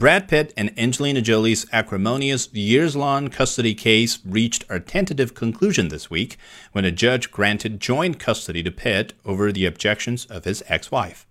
Brad Pitt and Angelina Jolie's acrimonious years long custody case reached a tentative conclusion this week when a judge granted joint custody to Pitt over the objections of his ex wife.